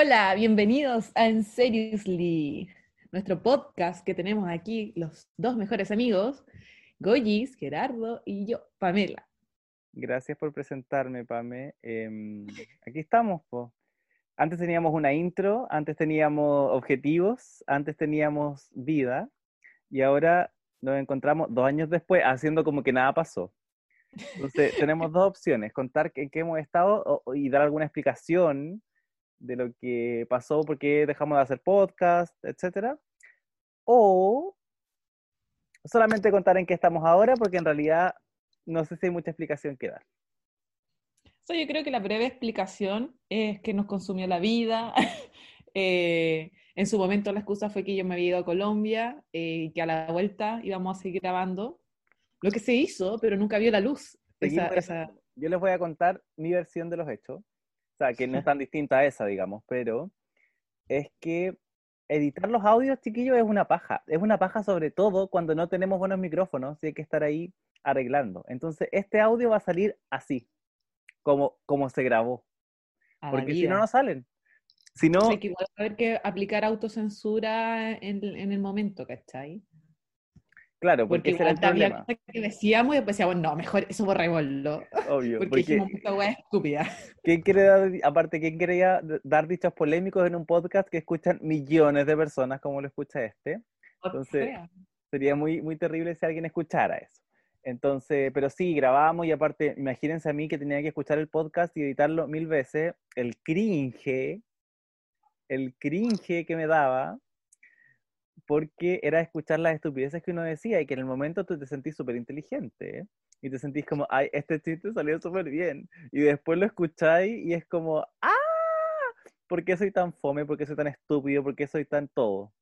Hola, bienvenidos a En Seriously, nuestro podcast que tenemos aquí los dos mejores amigos, Goyis, Gerardo y yo, Pamela. Gracias por presentarme, Pame. Em, aquí estamos. Antes teníamos una intro, antes teníamos objetivos, antes teníamos vida y ahora nos encontramos dos años después haciendo como que nada pasó. Entonces, tenemos dos opciones, contar en qué hemos estado y dar alguna explicación de lo que pasó, por qué dejamos de hacer podcast, etcétera. O solamente contar en qué estamos ahora, porque en realidad no sé si hay mucha explicación que dar. So, yo creo que la breve explicación es que nos consumió la vida. Eh, en su momento la excusa fue que yo me había ido a Colombia eh, y que a la vuelta íbamos a seguir grabando. Lo que se hizo, pero nunca vio la luz. Esa- Yo les voy a contar mi versión de los hechos, sea, que no es tan distinta a esa, digamos, pero es que editar los audios, chiquillos, es una paja. Es una paja sobre todo cuando no tenemos buenos micrófonos y hay que estar ahí arreglando. Entonces, este audio va a salir así, como, como se grabó, a porque si no, no salen. Si no, Hay que igual haber que aplicar autocensura en, en el momento, ¿cachai? Claro, Porque porque ese era el había problema, que decíamos y después decíamos, no, mejor eso borrémoslo. obvio. Porque Porque, dijimos, esta weá es estúpida. ¿quién quiere dar, aparte, quién quería dar dichos polémicos en un podcast que escuchan millones de personas como lo escucha este? Entonces, sería muy, muy terrible si alguien escuchara eso. Entonces, pero sí, grabamos y aparte, imagínense a mí que tenía que escuchar el podcast y editarlo mil veces, el cringe, el cringe que me daba, porque era escuchar las estupideces que uno decía y que en el momento tú te sentís súper inteligente, ¿eh? y te sentís como, ay, este chiste salió súper bien, y después lo escucháis y es como, ah, ¿por qué soy tan fome? ¿Por qué soy tan estúpido? ¿Por qué soy tan todo?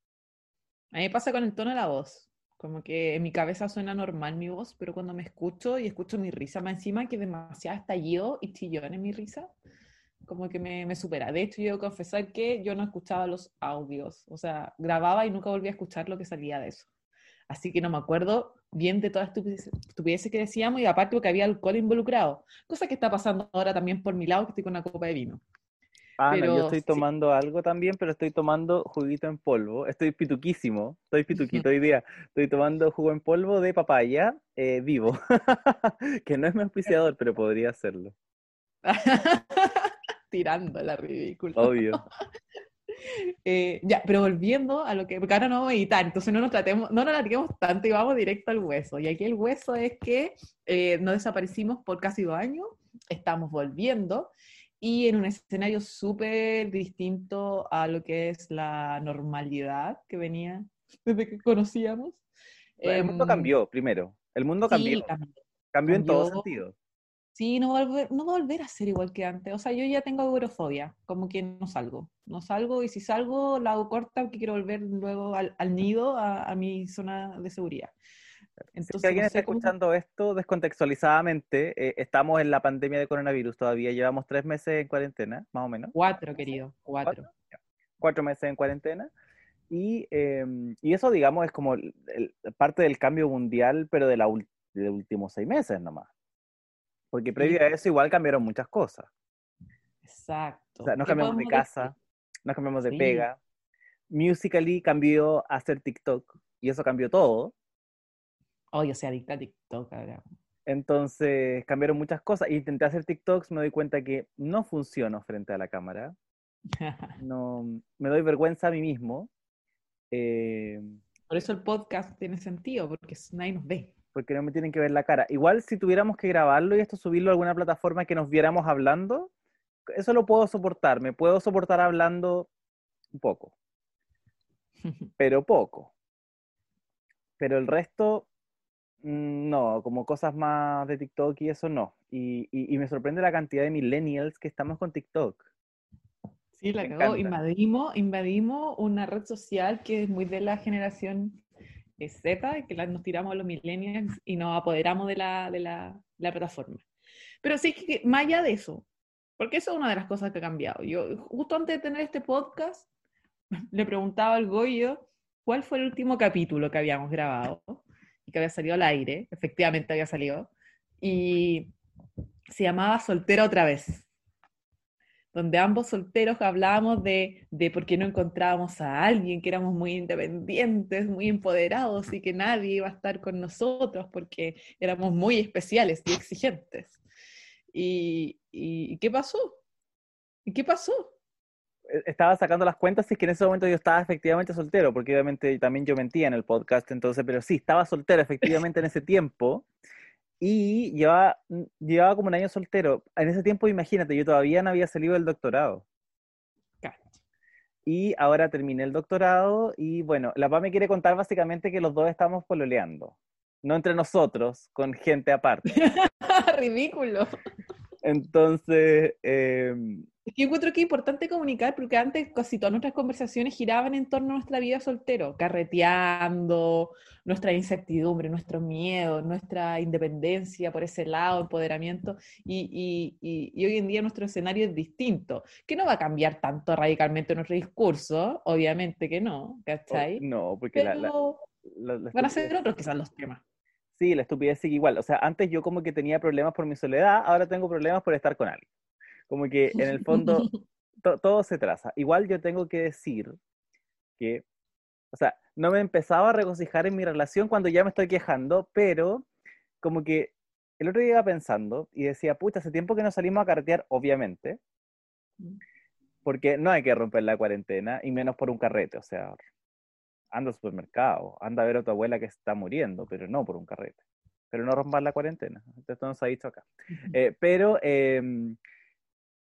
A mí me pasa con el tono de la voz. Como que en mi cabeza suena normal mi voz, pero cuando me escucho y escucho mi risa más encima, que demasiado estallido y chillón en mi risa, como que me, me supera. De hecho, yo debo confesar que yo no escuchaba los audios. O sea, grababa y nunca volví a escuchar lo que salía de eso. Así que no me acuerdo bien de todas las estupideces, que decíamos y aparte porque había alcohol involucrado. Cosa que está pasando ahora también por mi lado, que estoy con una copa de vino. Ah, no, yo Pero estoy sí. tomando algo también, pero estoy tomando juguito en polvo. Estoy pituquísimo, estoy pituquito hoy día. Estoy tomando jugo en polvo de papaya eh, vivo, que no es mi auspiciador, pero podría hacerlo, Tirando la ridícula. obvio. Eh, ya, pero volviendo a lo que, porque ahora no vamos a editar, entonces no nos tratemos, no nos alarguemos tanto y vamos directo al hueso. Y aquí el hueso es que eh, no desaparecimos por casi dos años, estamos volviendo y en un escenario súper distinto a lo que es la normalidad que venía desde que conocíamos. El mundo Em, cambió, primero. El mundo sí, cambió, cambió. cambió en todo cambió. Sí, no va, a volver, no va a volver a ser igual que antes. O sea, yo ya tengo agorafobia, como que no salgo. No salgo y si salgo la hago corta porque quiero volver luego al, al nido, a, a mi zona de seguridad. Si Entonces, alguien no está sé cómo- escuchando esto descontextualizadamente, eh, estamos en la pandemia de coronavirus todavía, llevamos tres meses en cuarentena, más o menos. Cuatro, querido, cuatro. cuatro meses en cuarentena. Y, eh, y eso, digamos, es como el- el- parte del cambio mundial, pero de, la de los últimos seis meses nomás. Porque previo a eso igual cambiaron muchas cosas. Exacto. O sea, nos ¿Qué cambiamos de casa, decir? nos cambiamos de Sí. pega. Musically cambió a hacer TikTok y eso cambió todo. Oh, yo soy adicta a TikTok ahora. Entonces cambiaron muchas cosas. Intenté hacer TikToks, me doy cuenta que no funciono frente a la cámara. No, me doy vergüenza a mí mismo. Eh, Por eso el podcast tiene sentido, porque nadie nos ve. Porque no me tienen que ver la cara. Igual si tuviéramos que grabarlo y esto subirlo a alguna plataforma que nos viéramos hablando, eso lo puedo soportar. Me puedo soportar hablando un poco, pero poco. Pero el resto, mm, no, como cosas más de TikTok y eso no. Y, y- y me sorprende la cantidad de millennials que estamos con TikTok. Sí, la cagó. Invadimos, invadimos una red social que es muy de la generación eh, Z, que la, nos tiramos a los millennials y nos apoderamos de la, de la, la plataforma. Pero sí que, más allá de eso, porque eso es una de las cosas que ha cambiado. Yo, justo antes de tener este podcast, le preguntaba al Goyo cuál fue el último capítulo que habíamos grabado y que había salido al aire, efectivamente había salido, y se llamaba Soltera otra vez. Donde ambos solteros hablábamos de, por qué no encontrábamos a alguien, que éramos muy independientes, muy empoderados y que nadie iba a estar con nosotros porque éramos muy especiales y exigentes. ¿Y, y qué pasó? ¿Y qué pasó? E, estaba sacando las cuentas y es que en ese momento yo estaba efectivamente soltero, porque obviamente también yo mentía en el podcast, entonces, pero sí, estaba soltero efectivamente en ese tiempo y llevaba, llevaba como un año soltero. En ese tiempo, imagínate, yo todavía no había salido del doctorado. Y ahora terminé el doctorado y bueno, la PA me quiere contar básicamente que los dos estamos pololeando. No entre nosotros, con gente aparte. Ridículo. Entonces, eh, es que encuentro que es importante comunicar, porque antes casi todas nuestras conversaciones giraban en torno a nuestra vida soltero, carreteando, nuestra incertidumbre, nuestro miedo, nuestra independencia por ese lado, empoderamiento, y, y, y, hoy en día nuestro escenario es distinto, que no va a cambiar tanto radicalmente nuestro discurso, obviamente que no, ¿cachai? No, porque van a ser otros son los temas. Sí, la estupidez sigue igual. O sea, antes yo como que tenía problemas por mi soledad, ahora tengo problemas por estar con alguien. Como que en el fondo todo se traza. Igual yo tengo que decir que, o sea, no me empezaba a regocijar en mi relación cuando ya me estoy quejando, pero como que el otro día iba pensando y decía, pucha, hace tiempo que no salimos a carretear, obviamente, mm. porque no hay que romper la cuarentena y menos por un carrete, o sea, anda al supermercado, anda a ver a tu abuela que está muriendo, pero no por un carrete, pero no romper la cuarentena, esto nos ha dicho acá. Eh, pero em,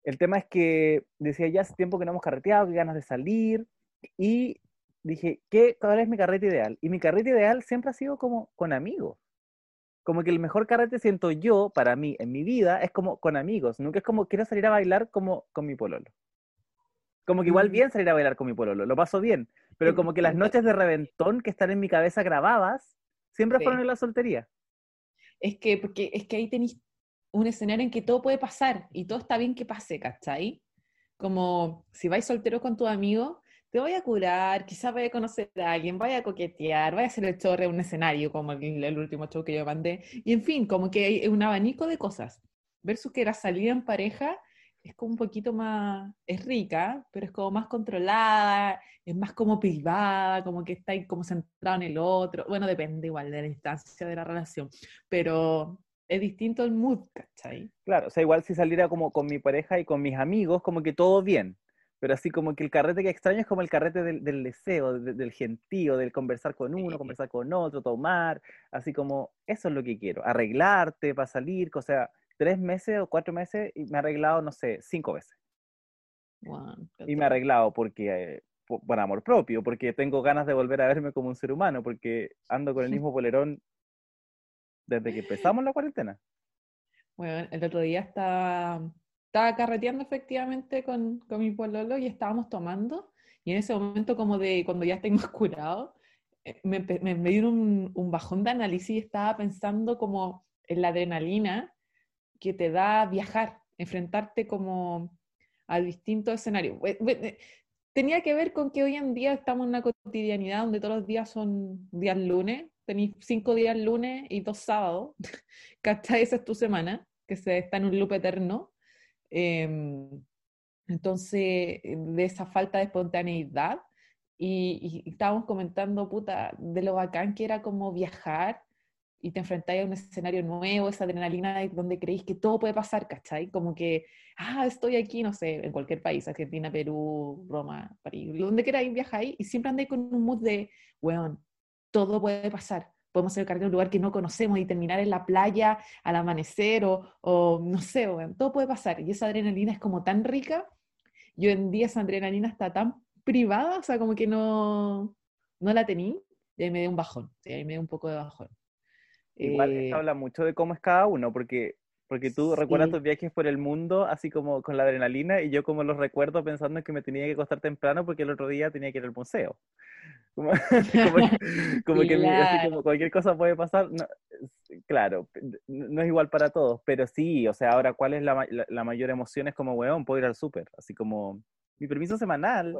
el tema es que decía, ya hace tiempo que no hemos carreteado, que ganas de salir, y dije, ¿qué, ¿cuál es mi carrete ideal? Y mi carrete ideal siempre ha sido como con amigos. Como que el mejor carrete siento yo, para mí, en mi vida, es como con amigos. Nunca es como, quiero salir a bailar como con mi pololo. Como que igual mm. bien salir a bailar con mi pololo, lo paso bien. Pero como que las noches de reventón que están en mi cabeza grabadas, siempre fueron en la soltería. Es que, porque es que ahí tenéis un escenario en que todo puede pasar y todo está bien que pase, ¿cachai? Como si vais soltero con tu amigo, te voy a curar, quizás vaya a conocer a alguien, vaya a coquetear, vaya a hacer el chorre un escenario como el, último show que yo mandé. Y en fin, como que hay un abanico de cosas. Versus que la salida en pareja es como un poquito más, es rica, pero es como más controlada, es más como privada, como que está ahí como centrado en el otro. Bueno, depende igual de la instancia de la relación, pero es distinto el mood, ¿cachai? Claro, o sea, igual si saliera como con mi pareja y con mis amigos, como que todo bien, pero así como que el carrete que extraño es como el carrete del, deseo, del gentío, del conversar con uno, conversar con otro, tomar, así como, eso es lo que quiero, arreglarte para salir, o sea, tres meses o cuatro meses y me he arreglado, no sé, cinco veces. y me he arreglado porque, eh, por amor propio, porque tengo ganas de volver a verme como un ser humano, porque ando con el mismo polerón desde que empezamos la cuarentena. Bueno, el otro día estaba, estaba carreteando efectivamente con, con mi pololo y estábamos tomando. Y en ese momento, como de cuando ya tengo curado, eh, me, me, me dio un, un, bajón de análisis y estaba pensando como en la adrenalina que te da viajar, enfrentarte como a distintos escenarios. Eh, tenía que ver con que hoy en día estamos en una cotidianidad donde todos los días son días lunes, tenéis cinco días lunes y dos sábados, ¿cachai? Esa es tu semana, que se está en un loop eterno. Em, entonces, de esa falta de espontaneidad, y, y, estábamos comentando, puta, de lo bacán que era como viajar y te enfrentáis a un escenario nuevo, esa adrenalina donde creéis que todo puede pasar, ¿cachai? Como que, ah, estoy aquí, no sé, en cualquier país, Argentina, Perú, Roma, París, donde queráis viajáis y siempre andáis con un mood de, weón, todo puede pasar. Podemos ser en un lugar que no conocemos y terminar en la playa al amanecer o, o no sé, todo puede pasar. Y esa adrenalina es como tan rica. Yo en día esa adrenalina está tan privada, o sea, como que no, no la tenía y ahí me dio un bajón, ¿sí? ahí me dio un poco de bajón. Igual eh, habla mucho de cómo es cada uno, porque porque tú recuerdas tus viajes por el mundo así como con la adrenalina y yo como los recuerdo pensando que me tenía que acostar temprano porque el otro día tenía que ir al museo. Como, que así como cualquier cosa puede pasar. claro, no es igual para todos, pero sí, o sea, ahora cuál es la, la, mayor emoción es como, weón, puedo ir al súper, así como mi permiso semanal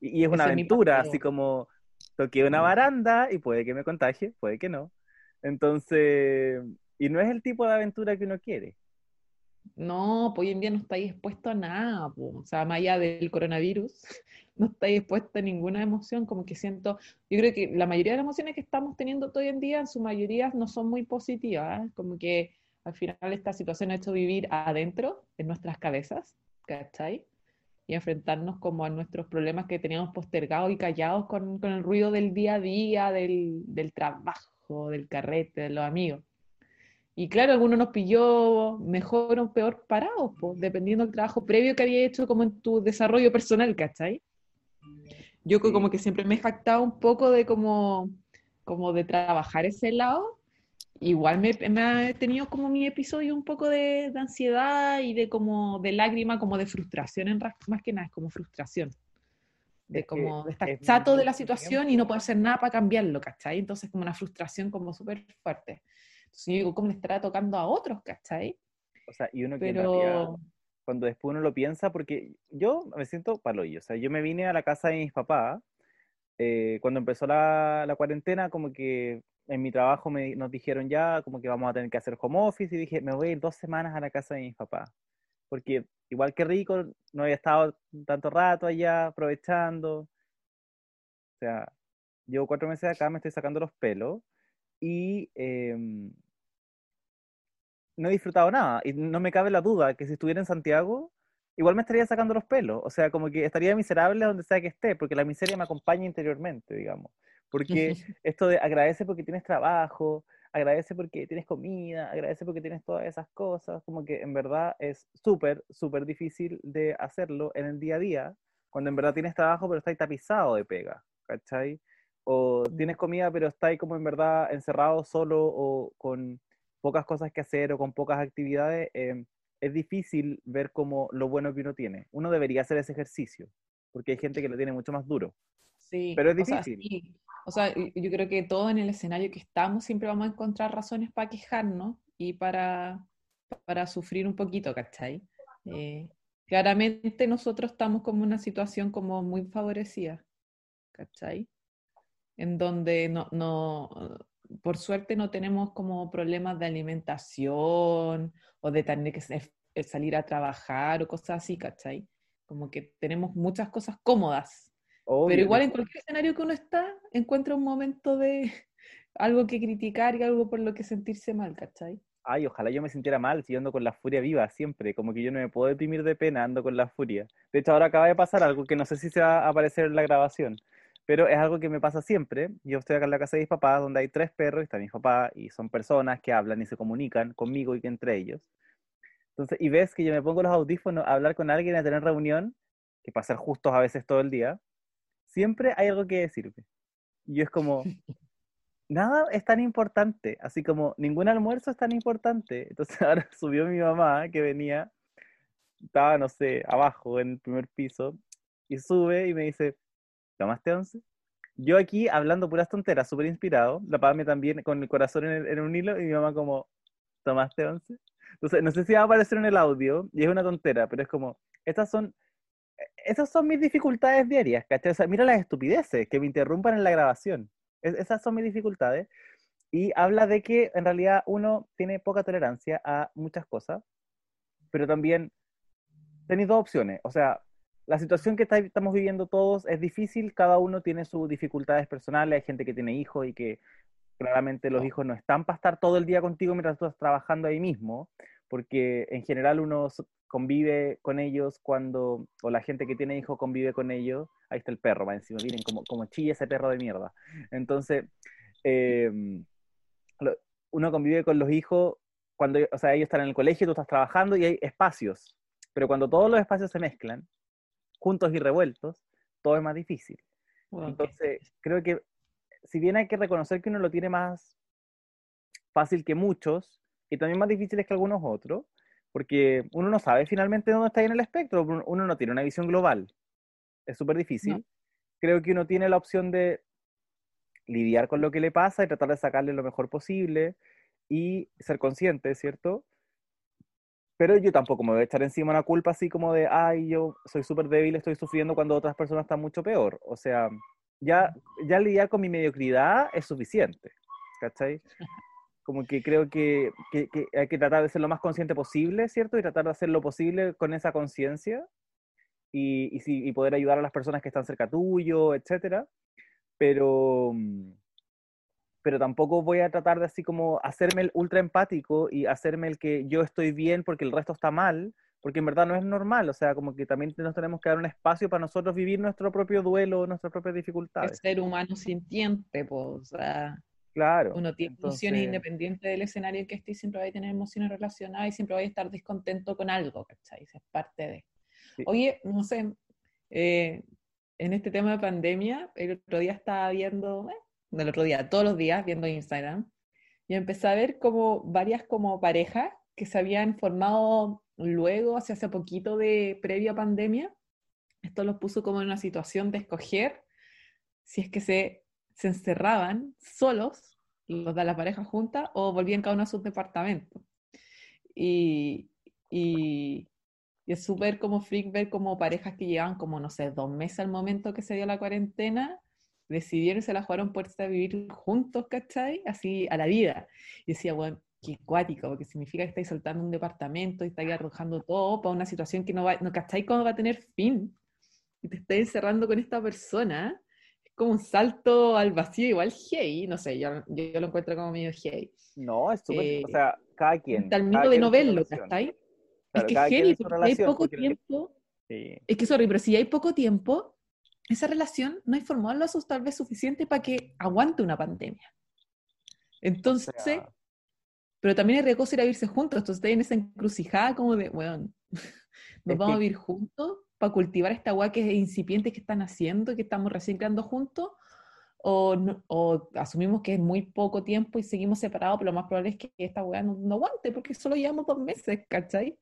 y, y, es una aventura, así como toqué una baranda y puede que me contagie, puede que no. Entonces, y no es el tipo de aventura que uno quiere. No, pues hoy en día no estáis expuesto a nada, o sea, más allá del coronavirus, no estáis expuesto a ninguna emoción, como que siento, yo creo que la mayoría de las emociones que estamos teniendo hoy en día, en su mayoría no son muy positivas, ¿eh? como que al final esta situación ha hecho vivir adentro, en nuestras cabezas, ¿cachai? Y enfrentarnos como a nuestros problemas que teníamos postergados y callados con, con el ruido del día a día, del, del trabajo, del carrete, de los amigos. Y claro, algunos nos pilló mejor o peor parados, pues, dependiendo del trabajo previo que había hecho como en tu desarrollo personal, ¿cachai? Yo como que siempre me he jactado un poco de como, como de trabajar ese lado. Igual me, me ha tenido como mi episodio un poco de, de, ansiedad y de como de lágrima, como de frustración, en, más que nada, es como frustración. De como de estar chato de la situación y no poder hacer nada para cambiarlo, ¿cachai? Entonces como una frustración como súper fuerte. Entonces yo digo, ¿cómo le estará tocando a otros, cachai? O sea, y uno que Pero... cuando después uno lo piensa, porque yo me siento paloyo, o sea, yo me vine a la casa de mis papás, eh, cuando empezó la, la, cuarentena, como que en mi trabajo me, nos dijeron ya, como que vamos a tener que hacer home office, y dije, me voy a ir dos semanas a la casa de mis papás, porque igual que rico, no había estado tanto rato allá aprovechando, o sea, llevo cuatro meses acá, me estoy sacando los pelos, y eh, no he disfrutado nada. Y no me cabe la duda que si estuviera en Santiago, igual me estaría sacando los pelos. O sea, como que estaría miserable donde sea que esté, porque la miseria me acompaña interiormente, digamos. Porque esto de agradece porque tienes trabajo, agradece porque tienes comida, agradece porque tienes todas esas cosas, como que en verdad es súper, súper difícil de hacerlo en el día a día, cuando en verdad tienes trabajo pero estás tapizado de pega, ¿cachai? O tienes comida pero estás como en verdad encerrado solo o con pocas cosas que hacer o con pocas actividades, em, es difícil ver como lo bueno que uno tiene. Uno debería hacer ese ejercicio, porque hay gente que lo tiene mucho más duro. Sí, pero es difícil. O sea, yo creo que todo en el escenario que estamos siempre vamos a encontrar razones para quejarnos y para, para sufrir un poquito, ¿cachai? Eh, claramente nosotros estamos como en una situación como muy favorecida, ¿cachai? En donde no, no, por suerte no tenemos como problemas de alimentación o de tener que salir a trabajar o cosas así, ¿cachai? Como que tenemos muchas cosas cómodas. Pero igual en cualquier escenario que uno está, encuentra un momento de algo que criticar y algo por lo que sentirse mal, ¿cachai? Ay, ojalá yo me sintiera mal si ando con la furia viva siempre, como que yo no me puedo deprimir de pena, ando con la furia. De hecho, ahora acaba de pasar algo que no sé si se va a aparecer en la grabación, pero es algo que me pasa siempre. Yo estoy acá en la casa de mis papás, donde hay tres perros, y está mi papá, y son personas que hablan y se comunican conmigo y que entre ellos. Entonces, y ves que yo me pongo los audífonos a hablar con alguien, a tener reunión, que para ser justos a veces todo el día, siempre hay algo que decirme. Y yo es como, nada es tan importante, así como ningún almuerzo es tan importante. Entonces ahora subió mi mamá, que venía, estaba, no sé, abajo en el primer piso, y sube y me dice, ¿Tomaste once? Yo aquí hablando puras tonteras, súper inspirado, la Pame también con el corazón en, un hilo y mi mamá como, ¿tomaste once? Entonces, no sé si va a aparecer en el audio y es una tontera, pero es como, estas son, esas son mis dificultades diarias, ¿cachai? O sea, mira las estupideces que me interrumpan en la grabación. esas son mis dificultades. Y habla de que en realidad uno tiene poca tolerancia a muchas cosas, pero también tenéis dos opciones. O sea, la situación que estamos viviendo todos es difícil, cada uno tiene sus dificultades personales, hay gente que tiene hijos y que claramente los hijos no están para estar todo el día contigo mientras tú estás trabajando ahí mismo, porque en general uno convive con ellos cuando, o la gente que tiene hijos convive con ellos, ahí está el perro, va encima, miren como, como chilla ese perro de mierda. Entonces, em, uno convive con los hijos cuando, o sea, ellos están en el colegio, tú estás trabajando y hay espacios, pero cuando todos los espacios se mezclan, juntos y revueltos, todo es más difícil. Entonces, creo que si bien hay que reconocer que uno lo tiene más fácil que muchos, y también más difícil que algunos otros, porque uno no sabe finalmente dónde está en el espectro, uno no tiene una visión global. Es súper difícil. Creo que uno tiene la opción de lidiar con lo que le pasa y tratar de sacarle lo mejor posible y ser consciente, ¿cierto? Pero yo tampoco me voy a echar encima una culpa así como de, ay, yo soy súper débil, estoy sufriendo cuando otras personas están mucho peor. O sea, ya, ya lidiar con mi mediocridad es suficiente, ¿cachai? Como que creo que, que, que hay que tratar de ser lo más consciente posible, ¿cierto? Y tratar de hacer lo posible con esa conciencia y, y, y poder ayudar a las personas que están cerca tuyo, etcétera. Pero, mm, pero tampoco voy a tratar de así como hacerme el ultra empático y hacerme el que yo estoy bien porque el resto está mal, porque en verdad no es normal, o sea, como que también nos tenemos que dar un espacio para nosotros vivir nuestro propio duelo, nuestras propias dificultades. El ser humano sintiente, pues, o sea, claro. uno tiene entonces- emociones independientes del escenario en que esté, siempre va a tener emociones relacionadas y siempre va a estar descontento con algo, ¿cachai? Es parte de. Sí. Oye, no sé, eh, en este tema de pandemia, el otro día estaba viendo, eh, no el otro día, todos los días viendo Instagram, y empecé a ver como varias como parejas que se habían formado luego, hace hace poquito de previa pandemia. Esto los puso como en una situación de escoger si es que se, se encerraban solos, los de la pareja junta, o volvían cada uno a sus departamentos. Y, y, y es súper como freak ver como parejas que llevan como, no sé, dos meses al momento que se dio la cuarentena, decidieron y se la jugaron por a vivir juntos, ¿cachai? Así a la vida. Y decía, bueno, qué cuático, porque significa que estáis soltando un departamento y estáis arrojando todo para una situación que no va, no cachai cómo va a tener fin. Y te estáis encerrando con esta persona. Es como un salto al vacío, igual hey, no sé, yo, yo, lo encuentro como medio hey. No, es súper, Eh, o sea, cada quien. Cada miedo de no verlo. ¿cachai? Claro, es que es heavy, porque hay relación, poco porque- tiempo. Sí. Es que, sorry, pero si hay poco tiempo, esa relación no hay formado lazos tal vez suficiente para que aguante una pandemia. Entonces, O sea, pero también hay riesgo ir a vivirse juntos. Entonces, en esa encrucijada como de, bueno, nos Es vamos a que- vivir juntos para cultivar esta agua que es incipiente que están haciendo, que estamos recién creando juntos, o, no- o asumimos que es muy poco tiempo y seguimos separados, pero lo más probable es que esta weá no, no aguante, porque solo llevamos dos meses, ¿cachai?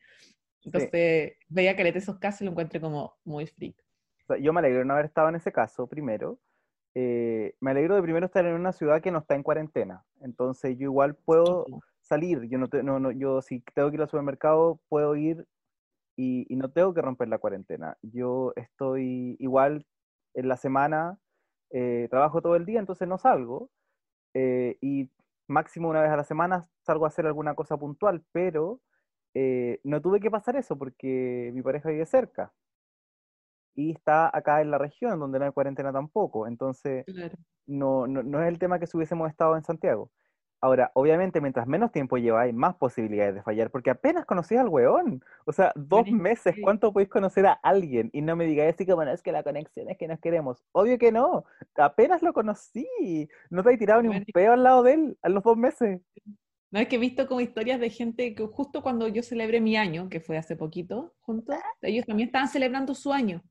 Entonces, veía que esos casos y lo encuentre como muy freak. O sea, yo me alegro de no haber estado en ese caso primero. Eh, me alegro de primero estar en una ciudad que no está en cuarentena. Entonces yo igual puedo salir. Yo no, te- no, no, yo si tengo que ir al supermercado puedo ir y, y no tengo que romper la cuarentena. Yo estoy igual en la semana, eh, trabajo todo el día, entonces no salgo. eh, y máximo una vez a la semana salgo a hacer alguna cosa puntual, pero eh, no tuve que pasar eso porque mi pareja vive cerca y está acá en la región donde no hay cuarentena tampoco. Entonces, Claro. no, no, no es el tema que si hubiésemos estado en Santiago. Ahora, obviamente, mientras menos tiempo lleva, hay más posibilidades de fallar, porque apenas conocí al weón. O sea, dos Bueno, meses. ¿cuánto podéis conocer a alguien? Y no me digáis así como, no, es que la conexión es que nos queremos. Obvio que no, apenas lo conocí. No te hay tirado ni un Bueno. peo al lado de él a los dos meses. No es que he visto como historias de gente que justo cuando yo celebré mi año, que fue hace poquito, juntos, ellos también estaban celebrando su año.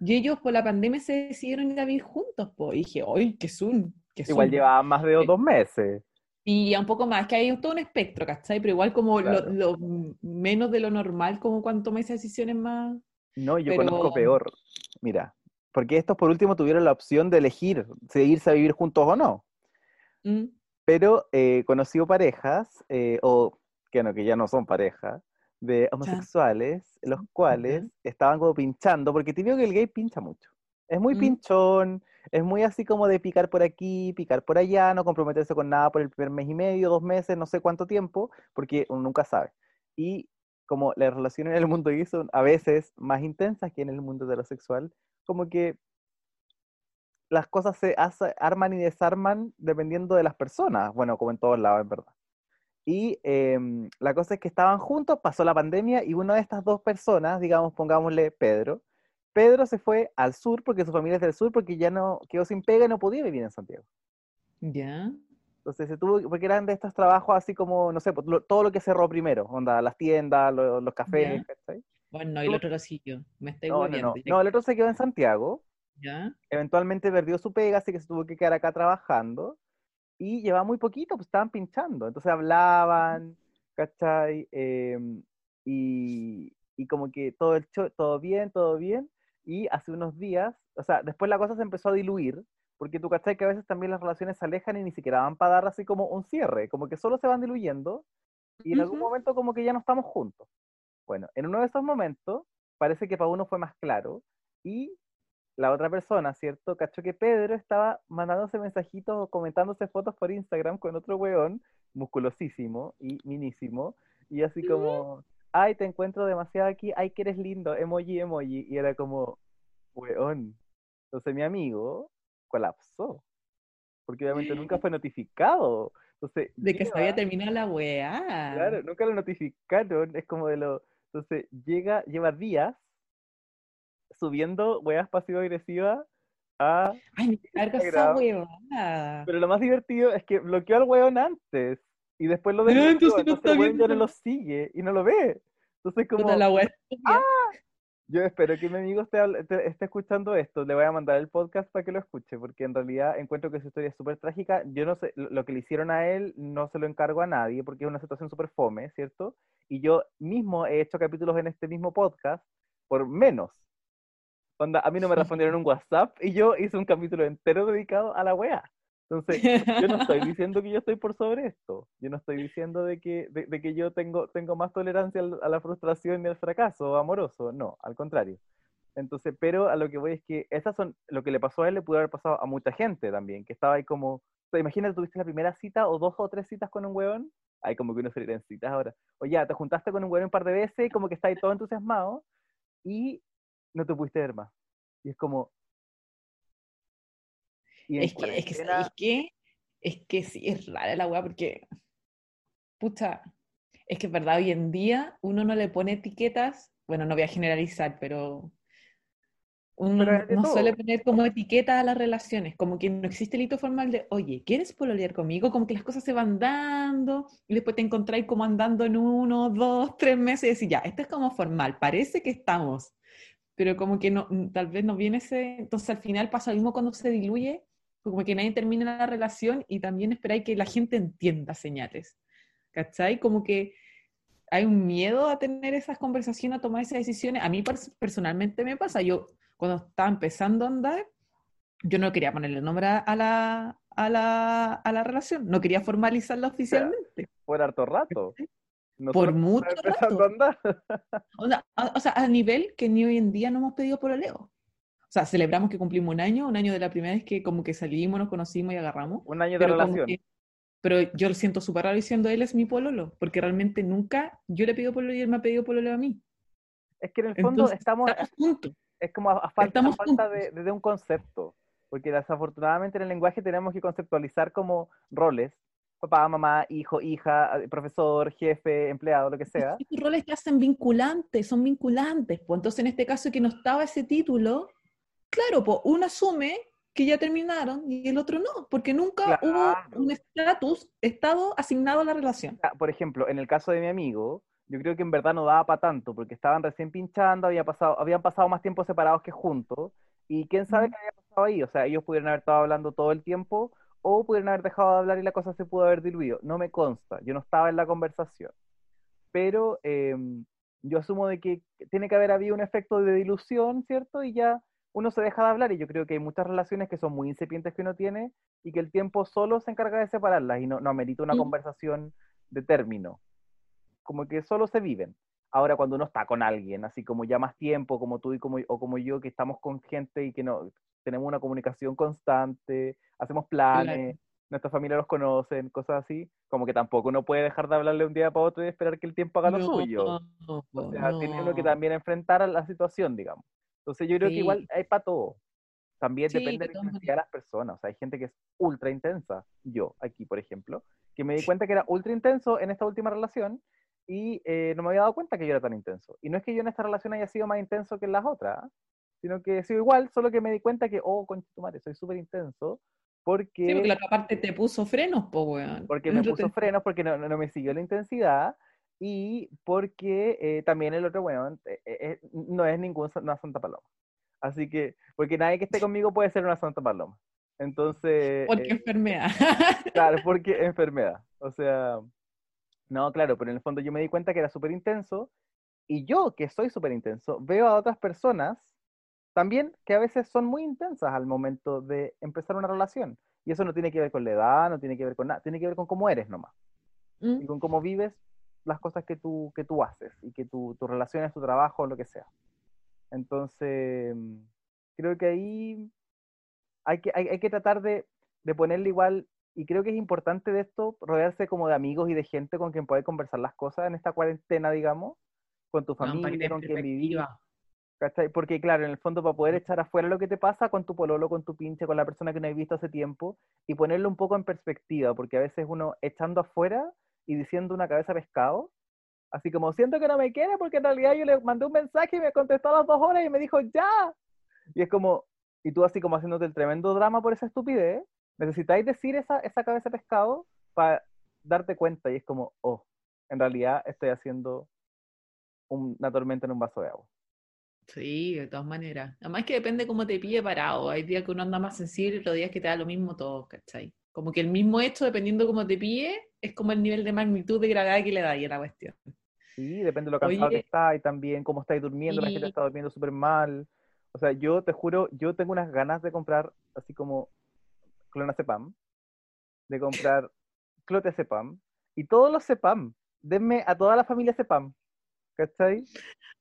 Y ellos por la pandemia se decidieron ir a vivir juntos, pues. Y dije, ¡ay, qué zoom! Qué Igual zoom". llevaba más de dos meses. Y un poco más, que hay todo un espectro, ¿cachai? Pero igual como lo- Claro. lo, menos de lo normal, como cuando toma esas decisiones más... No, yo Pero- conozco peor. Mira, porque estos por último tuvieron la opción de elegir si irse a vivir juntos o no. Mm, Pero eh, conocido parejas, eh, o que no, que ya no son parejas, de homosexuales, los cuales estaban como pinchando, porque te digo que el gay pincha mucho. Es muy Mm. pinchón, es muy así como de picar por aquí, picar por allá, no comprometerse con nada por el primer mes y medio, dos meses, no sé cuánto tiempo, porque uno nunca sabe. Y como las relaciones en el mundo gay son a veces más intensas que en el mundo heterosexual, como que las cosas se arman y desarman dependiendo de las personas, bueno, como en todos lados, en verdad. Y em, la cosa es que estaban juntos, pasó la pandemia y una de estas dos personas, digamos, pongámosle Pedro, Pedro se fue al sur porque su familia es del sur porque ya no quedó sin pega y no podía vivir en Santiago. Ya. Entonces se tuvo, porque eran de estos trabajos así como, no sé, pues, lo- todo lo que cerró primero, onda, las tiendas, lo- los cafés. ¿cachai? Bueno, y el otro yo. Me estoy No, no, hueviando. no. No, el otro se quedó en Santiago, ¿Ya? eventualmente perdió su pega, así que se tuvo que quedar acá trabajando y llevaba muy poquito, pues estaban pinchando, entonces hablaban, ¿cachai? Em, y, y como que todo el show, todo bien, todo bien, y hace unos días, o sea, después la cosa se empezó a diluir, porque tú cachai que a veces también las relaciones se alejan y ni siquiera van para dar así como un cierre, como que solo se van diluyendo y en algún momento como que ya no estamos juntos. Bueno, en uno de esos momentos parece que para uno fue más claro y la otra persona, ¿cierto? Cachó que Pedro estaba mandándose mensajitos o comentándose fotos por Instagram con otro weón, musculosísimo y minísimo, y así como, ay, te encuentro demasiado aquí, ay, que eres lindo, emoji, emoji, y era como, weón. Entonces mi amigo colapsó, porque obviamente nunca fue notificado. Entonces, De que se había terminado la weá. Claro, nunca lo notificaron, es como de lo... Entonces, llega, lleva días subiendo weas pasivo-agresivas a... Ay, me carga esa weá. Pero lo más divertido es que bloqueó al weón antes y después lo Ah, desbloqueó, entonces no entonces está weón ya no lo sigue y no lo ve. Entonces como... Puta la weá. estúpida. Yo espero que mi amigo esté, esté, escuchando esto. Le voy a mandar el podcast para que lo escuche, porque en realidad encuentro que su historia es súper trágica. Yo no sé, lo lo que le hicieron a él no se lo encargo a nadie, porque es una situación súper fome, ¿cierto? Y yo mismo he hecho capítulos en este mismo podcast por menos. Onda, a mí no me respondieron un WhatsApp y yo hice un capítulo entero dedicado a la wea. Entonces, yo no estoy diciendo que yo estoy por sobre esto. Yo no estoy diciendo de que, de, de que yo tengo, tengo más tolerancia a la frustración y al fracaso amoroso. No, al contrario. Entonces, pero a lo que voy es que esas son, lo que le pasó a él le pudo haber pasado a mucha gente también, que estaba ahí como, o sea, imagínate, tuviste la primera cita o dos o tres citas con un hueón, hay como que uno se en citas ahora, o ya, te juntaste con un hueón un par de veces, como que está ahí todo entusiasmado, y no te pudiste ver más. Y es como... y Es que, es que, cuarentena- ¿sabéis qué? Es que sí, es rara la weá porque, pucha, es que es verdad, hoy en día uno no le pone etiquetas, bueno, no voy a generalizar, pero uno Pero no suele poner como etiqueta a las relaciones, como que no existe el hito formal de, oye, ¿quieres pololear conmigo? Como que las cosas se van dando y después te encontráis como andando en uno, dos, tres meses y decís, ya, esto es como formal, parece que estamos, pero como que no, tal vez no viene ese, entonces al final pasa lo mismo cuando se diluye, como que nadie termina la relación y también esperáis que la gente entienda señales, ¿cachai? Como que hay un miedo a tener esas conversaciones, a tomar esas decisiones. A mí pers- personalmente me pasa, yo cuando estaba empezando a andar, yo no quería ponerle nombre a la, a la, a la relación, no quería formalizarla oficialmente. por harto rato. Por Nosotros mucho estamos empezando a andar. O sea, a, o sea, a nivel que ni hoy en día no hemos pedido pololeo. O sea, celebramos que cumplimos un año, un año de la primera vez que como que salimos, nos conocimos y agarramos. Un año de relación. que- pero yo lo siento súper raro diciendo él es mi pololo, porque realmente nunca yo le he pedido pololo y él me ha pedido pololeo a mí. Es que en el fondo Entonces, estamos, estamos juntos. es como a, a falta, a falta de, de un concepto, porque desafortunadamente en el lenguaje tenemos que conceptualizar como roles, papá, mamá, hijo, hija, eh, profesor, jefe, empleado, lo que sea. Estos roles que hacen vinculantes, son vinculantes. Pues entonces en este caso que no estaba ese título, claro, pues uno asume que ya terminaron y el otro no, porque nunca Claro. hubo un estatus, estado asignado a la relación. Ah, Por ejemplo, en el caso de mi amigo, yo creo que en verdad no daba para tanto, porque estaban recién pinchando, había pasado, habían pasado más tiempo separados que juntos, y quién sabe qué había pasado ahí, o sea, ellos pudieron haber estado hablando todo el tiempo, o pudieron haber dejado de hablar y la cosa se pudo haber diluido. No me consta, yo no estaba en la conversación. Pero eh, yo asumo de que tiene que haber habido un efecto de dilución, ¿cierto? Y ya uno se deja de hablar, y yo creo que hay muchas relaciones que son muy incipientes que uno tiene, y que el tiempo solo se encarga de separarlas, y no, no amerita una conversación de término. Como que solo se viven. Ahora, cuando uno está con alguien, así como ya más tiempo, como tú y como, o como yo, que estamos con gente y que no tenemos una comunicación constante, hacemos planes, nuestra familia los conocen, cosas así, como que tampoco uno puede dejar de hablarle un día para otro y esperar que el tiempo haga lo suyo. O sea, tiene uno que no. también enfrentar a la situación, digamos. Entonces yo creo que Sí. igual hay para todo. También Sí, depende de de la todas intensidad de las personas. O sea, hay gente que es ultra intensa. Yo, aquí, por ejemplo, que me di cuenta que era ultra intenso en esta última relación y eh, no me había dado cuenta que yo era tan intenso. Y no es que yo en esta relación haya sido más intenso que en las otras, ¿ah? sino que he sido igual, solo que me di cuenta que, oh, concha tu madre, soy súper intenso porque, Sí, porque la otra parte te puso frenos, po, weón. porque me puso frenos, porque no, no- no me siguió la intensidad y porque eh, también el otro weón eh, eh, no es ninguna Santa Paloma. Así que, porque nadie que esté conmigo puede ser una Santa Paloma. Entonces, Porque eh, enfermedad. claro, porque enfermedad. O sea, no, claro, pero en el fondo yo me di cuenta que era súper intenso y yo, que soy súper intenso, veo a otras personas también que a veces son muy intensas al momento de empezar una relación. Y eso no tiene que ver con la edad, no tiene que ver con nada, tiene que ver con cómo eres nomás ¿Mm? y con cómo vives las cosas que tú, que tú haces y que tu, tu relación es tu trabajo lo que sea. Entonces, Creo que ahí hay que, hay, hay que tratar de, de ponerle igual, y creo que es importante de esto, rodearse como de amigos y de gente con quien poder conversar las cosas en esta cuarentena, digamos, con tu familia, con quien perspectiva. ¿cachai? Porque claro, en el fondo para poder echar afuera lo que te pasa con tu pololo, con tu pinche, con la persona que no has visto hace tiempo y ponerlo un poco en perspectiva, porque a veces uno echando afuera y diciendo una cabeza pescado, así como siento que no me quiere porque en realidad yo le mandé un mensaje y me contestó a las dos horas y me dijo ya. Y es como, y tú así como haciéndote el tremendo drama por esa estupidez, necesitáis decir esa, esa cabeza pescado para darte cuenta y es como, oh, en realidad estoy haciendo un- una tormenta en un vaso de agua. Sí, de todas maneras. Además que depende cómo te pille parado. Hay días que uno anda más sensible otros días que te da lo mismo todo, ¿cachai? Como que el mismo hecho, dependiendo cómo te pille, es como el nivel de magnitud de gravedad que le da ahí a la cuestión. Sí, depende de lo cansado que Oye, estás y también cómo estáis durmiendo, la gente está durmiendo súper mal. O sea, yo te juro, yo tengo unas ganas de comprar así como clonazepam, de comprar clotezepam y todos los cepam. Denme a toda la familia cepam, ¿cachai?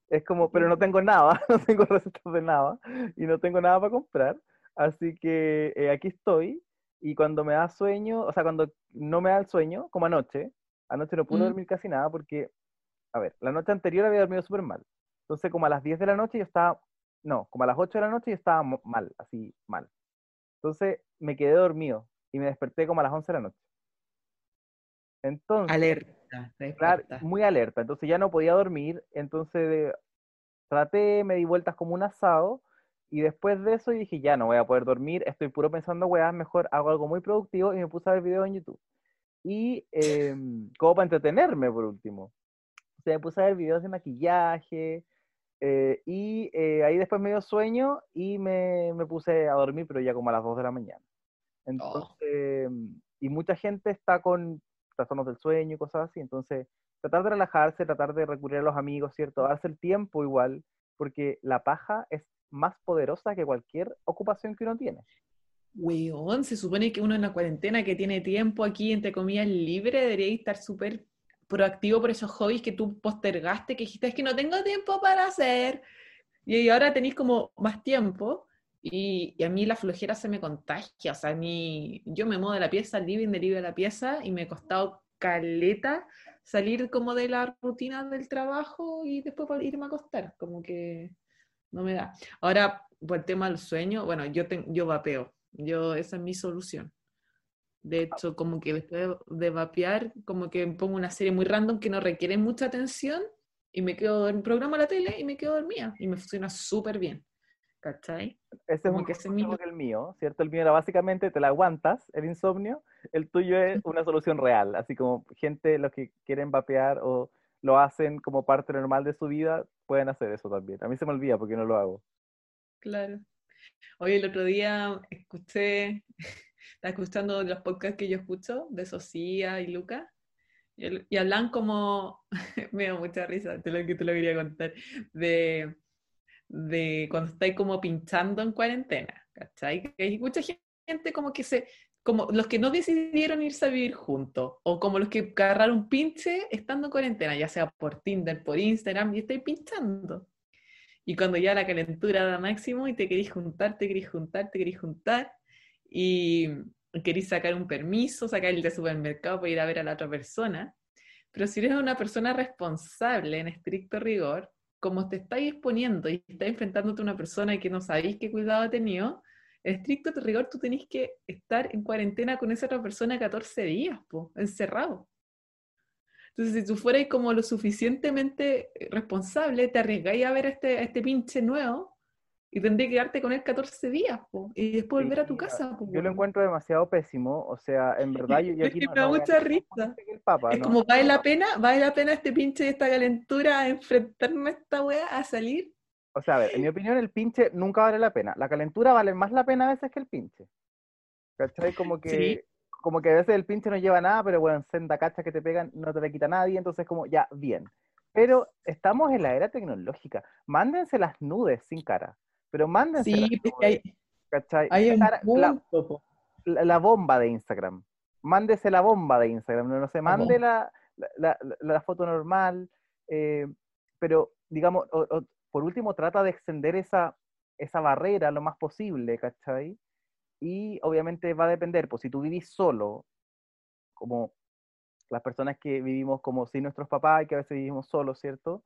Es como, pero no tengo nada, no tengo recetas de nada y no tengo nada para comprar. Así que eh, aquí estoy y cuando me da sueño, o sea, cuando no me da el sueño, como anoche, anoche no pude mm, dormir casi nada porque a ver, la noche anterior había dormido súper mal. Entonces, como a las 10 de la noche yo estaba, no, como a las 8 de la noche yo estaba mal, así mal. Entonces, me quedé dormido y me desperté como a las 11 de la noche. Entonces, alerta, claro, muy alerta. Entonces ya no podía dormir. Entonces, de- traté, me di vueltas como un asado. Y después de eso dije, ya no voy a poder dormir. Estoy puro pensando, weá, mejor hago algo muy productivo y me puse a ver videos en YouTube. Y em, como para entretenerme, por último. O sea, me puse a ver videos de maquillaje, eh, y eh, ahí después me dio sueño y me, me puse a dormir, pero ya como a las 2 de la mañana. Oh, Entonces, y mucha gente está con trastornos del sueño y cosas así. Entonces, tratar de relajarse, tratar de recurrir a los amigos, ¿cierto? Darse el tiempo igual, porque la paja es más poderosa que cualquier ocupación que uno tiene. weón, se supone que uno en la cuarentena que tiene tiempo aquí, entre comillas, libre, debería estar súper proactivo por esos hobbies que tú postergaste, que dijiste, es que no tengo tiempo para hacer. Y ahora tenéis como más tiempo. Y, y a mí la flojera se me contagia. O sea, mí, yo me muevo de la pieza living, del living a la pieza, y me ha costado caleta salir como de la rutina del trabajo y después irme a acostar. Como que no me da. Ahora, por el tema del sueño, bueno, yo, ten- yo vapeo. Yo, esa es mi solución. De hecho, como que después de, vapear, como que pongo una serie muy random que no requiere mucha atención y me quedo, en programa la tele y me quedo dormida y me funciona súper bien. ¿Cachai? Ese es un que ese es mi- consejo que el mío, ¿cierto? El mío era básicamente te la aguantas, el insomnio. El tuyo es una solución real. Así como gente, los que quieren vapear o lo hacen como parte normal de su vida, pueden hacer eso también. A mí se me olvida porque no lo hago. Claro. Hoy el otro día escuché, estaba escuchando los podcasts que yo escucho de Socia y Luca, y, hablan como, me da mucha risa, te lo que te lo quería contar, de, de cuando estáis como pinchando en cuarentena, ¿cachai? Que hay mucha gente como que se, como los que no decidieron irse a vivir juntos, o como los que agarraron pinche estando en cuarentena, ya sea por Tinder, por Instagram, y estáis pinchando. Y cuando ya la calentura da máximo y te querís juntar, te querís juntar, te querís juntar y querís sacar un permiso, sacar el de supermercado para ir a ver a la otra persona. Pero si eres una persona responsable en estricto rigor, como te estáis exponiendo y estás enfrentándote a una persona que no sabéis qué cuidado ha tenido, en estricto rigor tú tenés que estar en cuarentena con esa otra persona 14 días, po, encerrado. Entonces, si tú fueras como lo suficientemente responsable, te arriesgáis a ver a este, a este pinche nuevo y tendrías que quedarte con él 14 días, po, y después volver a tu casa. po, yo lo encuentro demasiado pésimo. O sea, en verdad yo, yo aquí no, me da no mucha risa. el Papa, Es no, como, ¿vale la pena? ¿Vale la pena este pinche y esta calentura a enfrentarme a esta wea, a salir? O sea, a ver, en mi opinión el pinche nunca vale la pena. La calentura vale más la pena a veces que el pinche. ¿Cachai? Como que, Sí, como que a veces el pinche no lleva nada, pero bueno, senda cacha que te pegan, no te le quita nadie, entonces como, ya, bien. Pero estamos en la era tecnológica. Mándense las nudes sin cara, pero mándense las sí, es que nudes, hay, ¿cachai? hay Sin un cara, la, punto, la, la bomba de Instagram. Mándese la bomba de Instagram, no, no se mande la, la, la- la- la foto normal, eh, pero digamos, o- o, por último, trata de extender esa, esa barrera lo más posible, ¿cachai? Y obviamente va a depender, pues si tú vivís solo, como las personas que vivimos como sin nuestros papás y que a veces vivimos solos, ¿cierto?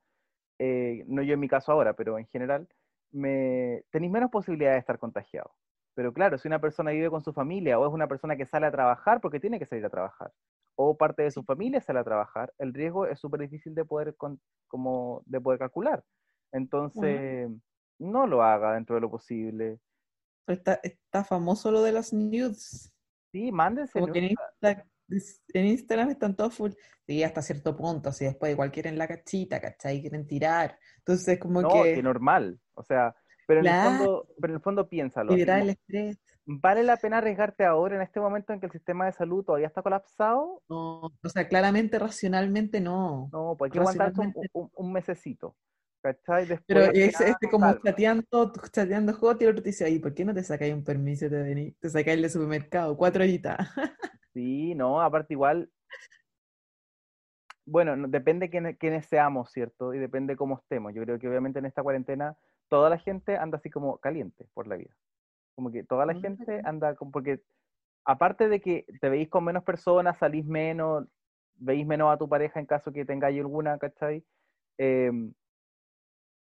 Eh, no yo en mi caso ahora, pero en general, me, tenéis menos posibilidad de estar contagiado. Pero claro, si una persona vive con su familia o es una persona que sale a trabajar porque tiene que salir a trabajar, o parte de su familia sale a trabajar, el riesgo es súper difícil de poder, como, de poder calcular. Entonces, no lo haga dentro de lo posible. Está, está famoso lo de las nudes. Sí, mándense. Como que en, Instagram están todos full. Sí, hasta cierto punto. Si después igual quieren la cachita, ¿cachai? Quieren tirar. Entonces, como no, que. normal. O sea, pero en, el fondo, pero en el fondo piénsalo. Liberar el estrés. ¿Vale la pena arriesgarte ahora en este momento en que el sistema de salud todavía está colapsado? No, o sea, claramente, racionalmente no. No, pues hay que aguantarse un, un, mesecito. ¿Cachai? Después, Pero es este como chateando, chateando hot y el otro te dice, ahí, ¿por qué no te sacáis un permiso de venir? Te sacáis del supermercado, cuatro horitas. sí, no, aparte igual, bueno, depende quién, quiénes seamos, ¿cierto? Y depende cómo estemos. Yo creo que obviamente en esta cuarentena toda la gente anda así como caliente por la vida. Como que toda la mm, gente anda como, porque aparte de que te veis con menos personas, salís menos, veis menos a tu pareja en caso que tengáis alguna, ¿cachai? Eh,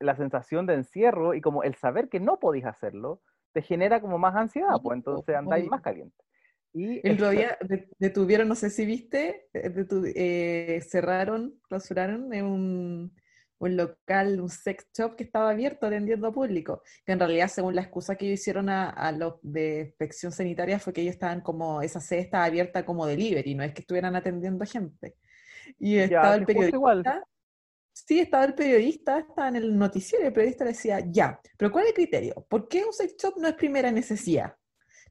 la sensación de encierro y como el saber que no podéis hacerlo, te genera como más ansiedad, pues entonces andáis más caliente. Y el otro día detuvieron, no sé si viste, eh, eh, cerraron, clausuraron en un, un, local, un sex shop que estaba abierto atendiendo a público, que en realidad según la excusa que ellos hicieron a, a los de inspección sanitaria fue que ellos estaban como, esa sede estaba abierta como delivery, no es que estuvieran atendiendo gente. Y estaba el periodista, Sí, estaba el periodista, estaba en el noticiero y el periodista le decía, ya, pero ¿cuál es el criterio? ¿Por qué un sex shop no es primera necesidad?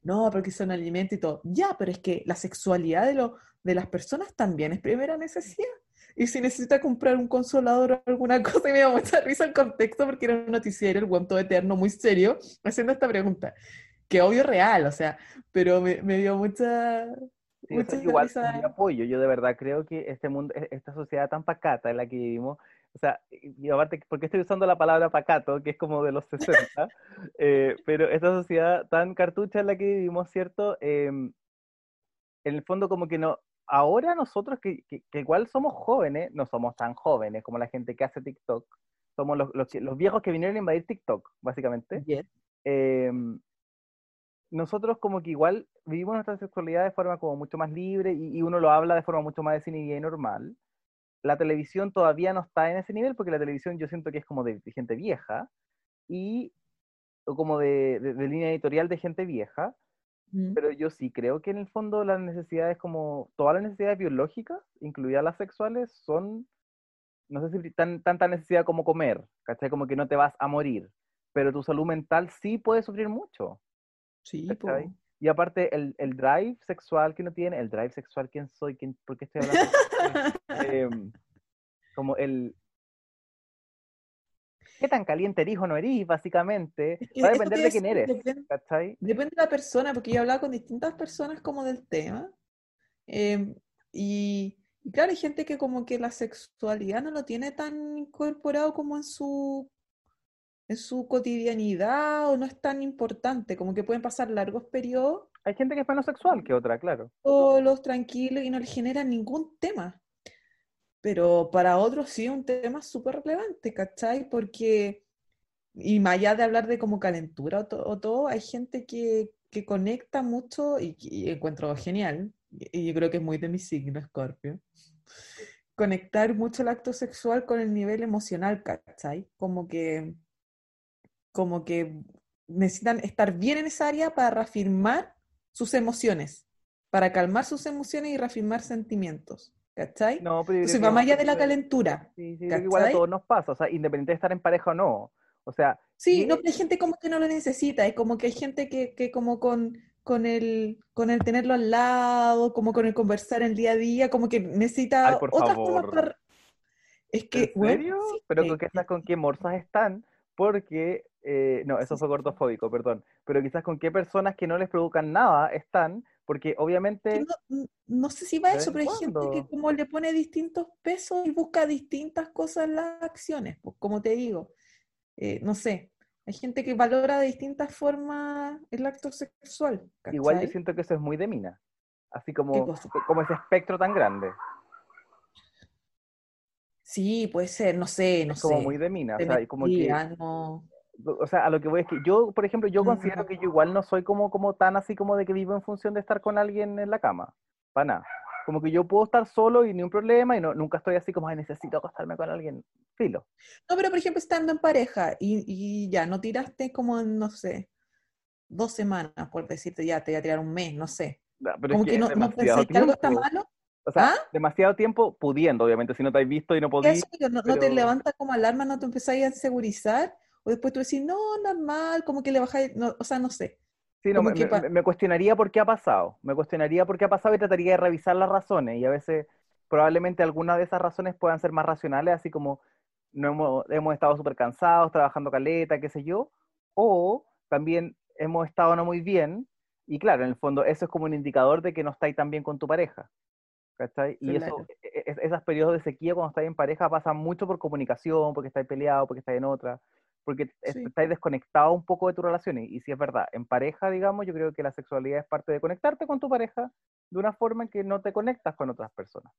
No, porque son alimentos y todo. Ya, pero es que la sexualidad de, lo, de las personas también es primera necesidad. Y si necesita comprar un consolador o alguna cosa, y me da mucha risa el contexto porque era un noticiero, el guanto eterno, muy serio, haciendo esta pregunta. Que obvio real, o sea, pero me, me dio mucha, igual, yo apoyo, yo de verdad creo que este mundo, e, esta sociedad tan pacata en la que vivimos, o sea, y aparte, porque estoy usando la palabra pacato, que es como de los 60, eh, pero esta sociedad tan cartucha en la que vivimos, ¿cierto? Em, en el fondo como que no, ahora nosotros que, que, igual somos jóvenes, no somos tan jóvenes como la gente que hace TikTok, somos los, los, los viejos que vinieron a invadir TikTok, básicamente. Em, nosotros como que igual vivimos nuestra sexualidad de forma como mucho más libre y, uno lo habla de forma mucho más desinhibida y normal. La televisión todavía no está en ese nivel porque la televisión yo siento que es como de, gente vieja y o como de, línea editorial de gente vieja, mm. pero yo sí creo que en el fondo las necesidades como, todas las necesidades biológicas, incluidas las sexuales, son, no sé si tan, tanta necesidad como comer, ¿cachai? Como que no te vas a morir, pero tu salud mental sí puede sufrir mucho. Sí, Y aparte, el, el, drive sexual que uno tiene, el drive sexual, ¿quién soy? ¿Quién, ¿Por qué estoy hablando? Em, como el... ¿Qué tan caliente eres o no eres, básicamente? Va a depender de quién eres, depende, Depende de la persona, porque yo he hablado con distintas personas como del tema. Em, y, y claro, hay gente que como que la sexualidad no lo tiene tan incorporado como en su en su cotidianidad o no es tan importante, como que pueden pasar largos periodos. Hay gente que es menos sexual que otra, claro. Solos, tranquilos y no le genera ningún tema. Pero para otros sí es un tema súper relevante, ¿cachai? Porque, y más allá de hablar de como calentura o, todo, hay gente que, que conecta mucho y, y, encuentro genial, y yo creo que es muy de mi signo, Scorpio, conectar mucho el acto sexual con el nivel emocional, ¿cachai? Como que como que necesitan estar bien en esa área para reafirmar sus emociones, para calmar sus emociones y reafirmar sentimientos. ¿Cachai? No, pero Entonces va más allá de la calentura. Sí, sí, igual a todos nos pasa, o sea, independiente de estar en pareja o no. O sea. Sí, no, hay gente como que no lo necesita, es como que hay gente que, que como con, con el, con el tenerlo al lado, como con el conversar el día a día, como que necesita otras cosas para... Es que, ¿En serio? Pero con, qué, con qué morsas están, porque eh, no, eso fue gordofóbico, perdón, pero quizás con qué personas que no les provocan nada están, porque obviamente... No, sé si va eso, pero hay gente que como le pone distintos pesos y busca distintas cosas en las acciones, pues como te digo, eh, no sé, Hay gente que valora de distintas formas el acto sexual. Igual yo siento que eso es muy de mina. Así ¿Qué como, como ese espectro tan grande. Sí, puede ser, no sé, no Es como sé. muy de mina. O sea, y como que, no. O sea, a lo que voy es que yo, por ejemplo, yo considero que yo igual no soy como, como tan así como de que vivo en función de estar con alguien en la cama. Para nada. Como que yo puedo estar solo y ni un problema y no, nunca estoy así como, ay, necesito acostarme con alguien. Filo. No, pero por ejemplo, estando en pareja y, y ya, no tiraste como, no sé, dos semanas, por decirte, ya te voy a tirar un mes, no sé. Ya, Pero Como es que es no, no pensáis que algo está malo. O sea, ¿Ah? demasiado tiempo pudiendo, obviamente, si no te has visto y no ¿Qué podís. eso? No, no te pero- levanta como alarma, no te empezáis a insegurizar. O después tú decís, no, normal, como que le bajáis, no, o sea, no sé. Sí, no, me, cuestionaría por qué ha pasado. Me cuestionaría por qué ha pasado y trataría de revisar las razones. Y a veces, probablemente algunas de esas razones puedan ser más racionales, así como no hemos, hemos estado súper cansados, trabajando caleta, qué sé yo. O también hemos estado no muy bien. Y claro, en el fondo, eso es como un indicador de que no estáis tan bien con tu pareja. ¿Cachai? Y eso, Claro. e- e- esos periodos de sequía cuando estáis en pareja pasan mucho por comunicación, porque estáis peleados, porque estáis en otra, porque es- Sí. estáis desconectados un poco de tus relaciones. Y si es verdad, en pareja, digamos, yo creo que la sexualidad es parte de conectarte con tu pareja de una forma en que no te conectas con otras personas.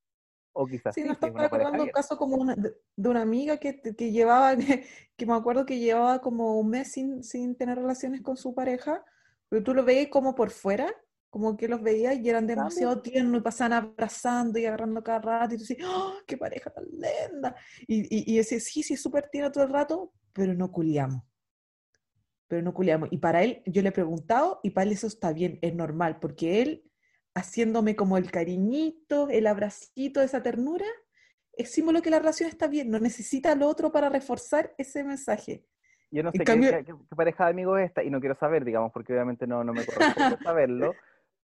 O quizás Sí, sí, no es estaba pareja recordando un caso como una- de, de una amiga que, que llevaba, que, que me acuerdo que llevaba como un mes sin, sin tener relaciones con su pareja, pero tú lo veías como por fuera, como que los veías y eran demasiado tiernos y pasaban abrazando y agarrando cada rato y tú decías, ¡oh, qué pareja tan linda! Y, y, y decía, sí, sí, es súper tierno todo el rato, pero no culiamos. Pero no culiamos. Y para él, yo le he preguntado y para él eso está bien, es normal, porque él, haciéndome como el cariñito, el abracito, esa ternura, es símbolo que la relación está bien, no necesita lo otro para reforzar ese mensaje. Yo no sé qué- cambio- qué, qué- qué pareja de amigos es esta, y no quiero saber, digamos, porque obviamente no, no me corresponde saberlo.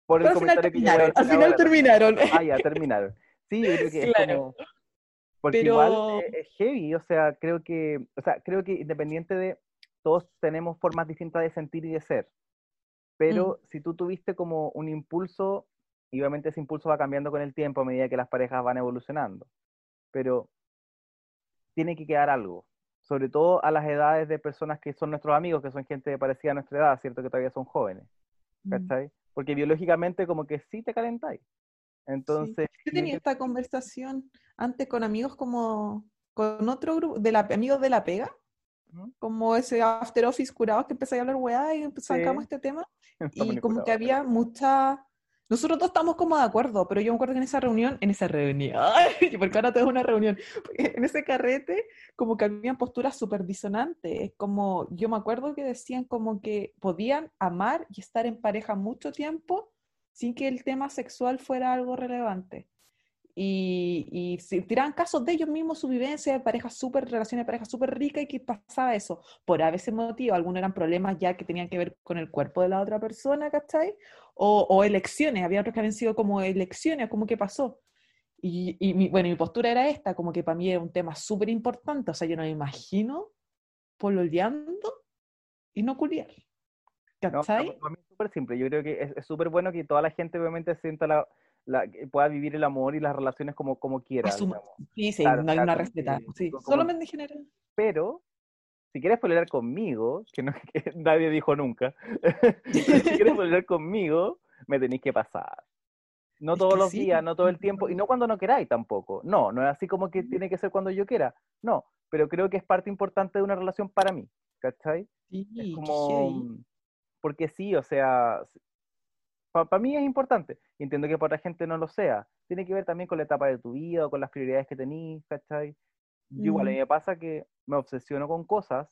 Por el Pero comentario que terminaron, al final ahora. terminaron. Ah, ya, terminaron. Sí, yo creo que es como... Porque Pero- igual es, es heavy, o sea, creo que, o sea, creo que independiente de, todos tenemos formas distintas de sentir y de ser, pero si tú tuviste como un impulso, y obviamente ese impulso va cambiando con el tiempo a medida que las parejas van evolucionando, pero tiene que quedar algo, sobre todo a las edades de personas que son nuestros amigos, que son gente parecida a nuestra edad, ¿cierto? Que todavía son jóvenes, Mm. Porque biológicamente como que sí te calentáis. Entonces, Yo yo tenía esta conversación antes con amigos como, con otro grupo, de la, amigos de la pega, como ese after office curados que empecé a hablar weá y sacamos Sí. este tema. Y como que vinculados. había mucha... Nosotros dos estamos como de acuerdo, pero yo me acuerdo que en esa reunión, en esa reunión, porque ahora es una reunión, en ese carrete como que habían posturas súper disonantes, es como, yo me acuerdo que decían como que podían amar y estar en pareja mucho tiempo sin que el tema sexual fuera algo relevante. Y, y se tiraban casos de ellos mismos, su vivencia de pareja súper, relaciones de pareja súper rica y que pasaba eso. Por a veces motivo, algunos eran problemas ya que tenían que ver con el cuerpo de la otra persona, ¿cachai? O, o elecciones, había otros que habían sido como elecciones, como que pasó. Y, y mi, bueno, mi postura era esta, como que para mí era un tema súper importante, o sea, yo no me imagino pololeando y no culiar. No, ¿Cachai? para mí es súper simple. Yo creo que es súper bueno que toda la gente obviamente sienta la, la- pueda vivir el amor y las relaciones como, como quiera, Asuma-. Sí, sí, Claro, no hay una receta. Sí, como- solamente en general. Pero, si quieres pelear conmigo, que, no, que nadie dijo nunca, si quieres pelear conmigo, me tenéis que pasar. No Es todos los sí, días, no todo el tiempo, y no. cuando no queráis tampoco. No, no es así como que tiene que ser cuando yo quiera. No, pero creo que es parte importante de una relación para mí, ¿cachai? Sí, Es como, heavy. porque sí, o sea, para mí es importante. Entiendo que para otra gente no lo sea. Tiene que ver también con la etapa de tu vida o con las prioridades que tenís, ¿cachai? Yo igual, a mí Mm. me pasa que me obsesiono con cosas,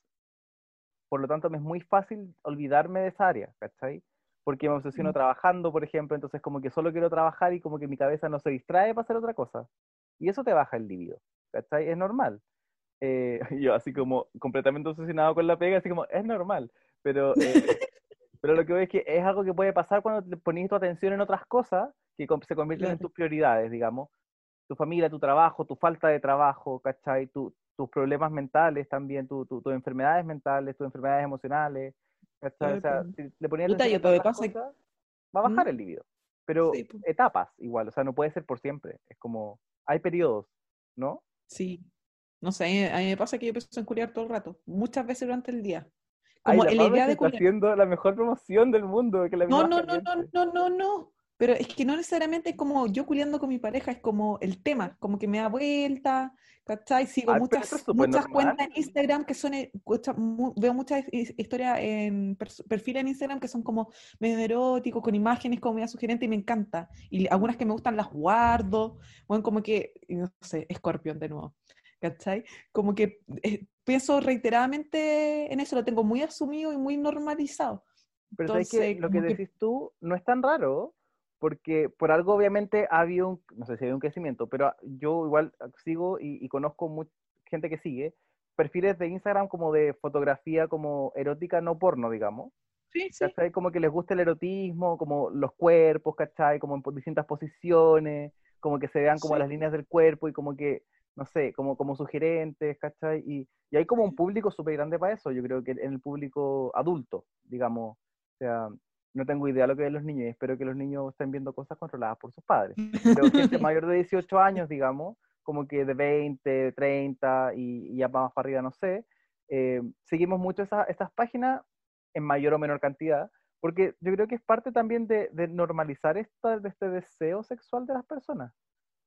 por lo tanto me es muy fácil olvidarme de esa área, ¿cachai? Porque me obsesiono Mm. trabajando, por ejemplo, entonces como que solo quiero trabajar y como que mi cabeza no se distrae para hacer otra cosa. Y eso te baja el libido, ¿cachai? Es normal. Eh, yo así como completamente obsesionado con la pega, así como, es normal. Pero, eh, pero lo que veo es que es algo que puede pasar cuando te pones tu atención en otras cosas que se convierten en tus prioridades, digamos. Tu familia, tu trabajo, tu falta de trabajo, ¿cachai? Tu- tus problemas mentales también, tu- tu- tus enfermedades mentales, tus enfermedades emocionales, ¿cachai? O sea, Claro. si le ponías atención yo a otras cosas, va a bajar ¿Mm? el libido. Pero Sí, po. etapas igual, o sea, no puede ser por siempre. Es como, hay periodos, ¿no? Sí. No sé, a mí me pasa que yo pienso en culiar todo el rato, muchas veces durante el día. Como Ay, la Pame idea de está haciendo la mejor promoción del mundo. Que la No, no, no, no, no, no, no. Pero es que no necesariamente es como yo culiando con mi pareja, es como el tema, como que me da vuelta, ¿cachai? Sigo Ah, muchas, es muchas normal. cuentas en Instagram que son, eh, veo muchas his- historias en perfiles en Instagram que son como medio eróticos, con imágenes como medio sugerentes y me encanta. Y algunas que me gustan las guardo, bueno, como que, no sé, Scorpion de nuevo, ¿cachai? Como que eh, pienso reiteradamente en eso, lo tengo muy asumido y muy normalizado. Pero sabes que Entonces, lo que decís tú no es tan raro, porque por algo obviamente ha habido un, no sé si ha habido un crecimiento, pero yo igual sigo y, y conozco mucha gente que sigue perfiles de Instagram como de fotografía como erótica, no porno, digamos. Sí, sí. ¿Cachai? Como que les gusta el erotismo, como los cuerpos, ¿cachai? Como en distintas posiciones, como que se vean como Sí. las líneas del cuerpo y como que, no sé, como, como sugerentes, ¿cachai? Y, y hay como un público súper grande para eso, yo creo que en el público adulto, digamos. O sea, no tengo idea de lo que ven los niños y espero que los niños estén viendo cosas controladas por sus padres. Pero gente mayor de 18 años, digamos, como que de 20, 30 y, y ya más para arriba, no sé, eh, seguimos mucho esa- estas páginas en mayor o menor cantidad, porque yo creo que es parte también de, de normalizar esta, de este deseo sexual de las personas,